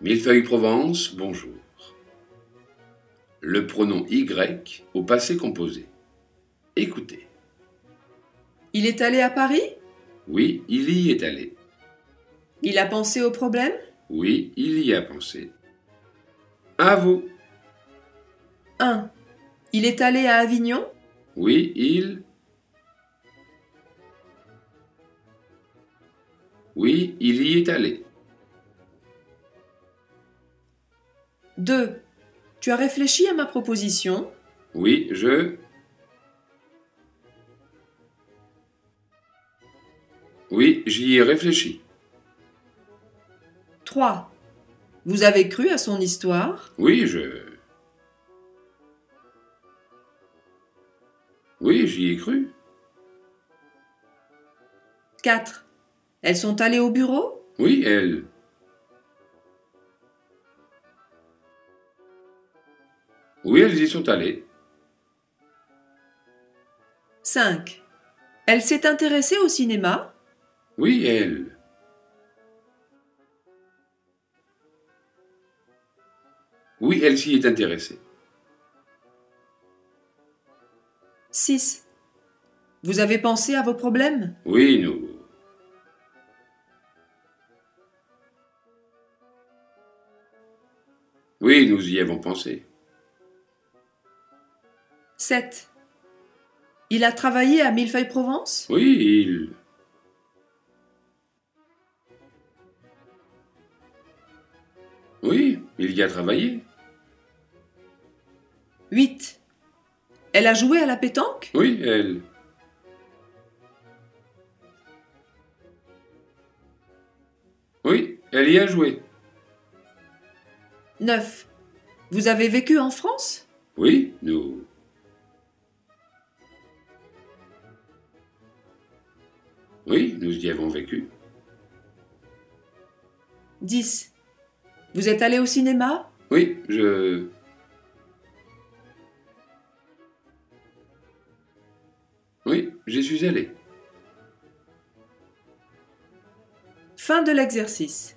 Millefeuille Provence, bonjour. Le pronom Y au passé composé. Écoutez. Il est allé à Paris? Oui, il y est allé. Il a pensé au problème? Oui, il y a pensé. À vous. 1. Il est allé à Avignon? Oui, il. Oui, il y est allé. 2. Tu as réfléchi à ma proposition? Oui, je. Oui, j'y ai réfléchi. 3. Vous avez cru à son histoire? Oui, je. Oui, j'y ai cru. 4. Elles sont allées au bureau? Oui, elle. Oui, elles y sont allées. 5. Elle s'est intéressée au cinéma? Oui, elle. Oui, elle s'y est intéressée. 6. Vous avez pensé à vos problèmes? Oui, nous. Oui, nous y avons pensé. 7. Il a travaillé à Millefeuille Provence Oui, il. Oui, il y a travaillé. 8. Elle a joué à la pétanque? Oui, elle. Oui, elle y a joué. 9. Vous avez vécu en France? Oui, nous. Oui, nous y avons vécu. 10. Vous êtes allé au cinéma? Oui, je. Oui, j'y suis allé. Fin de l'exercice.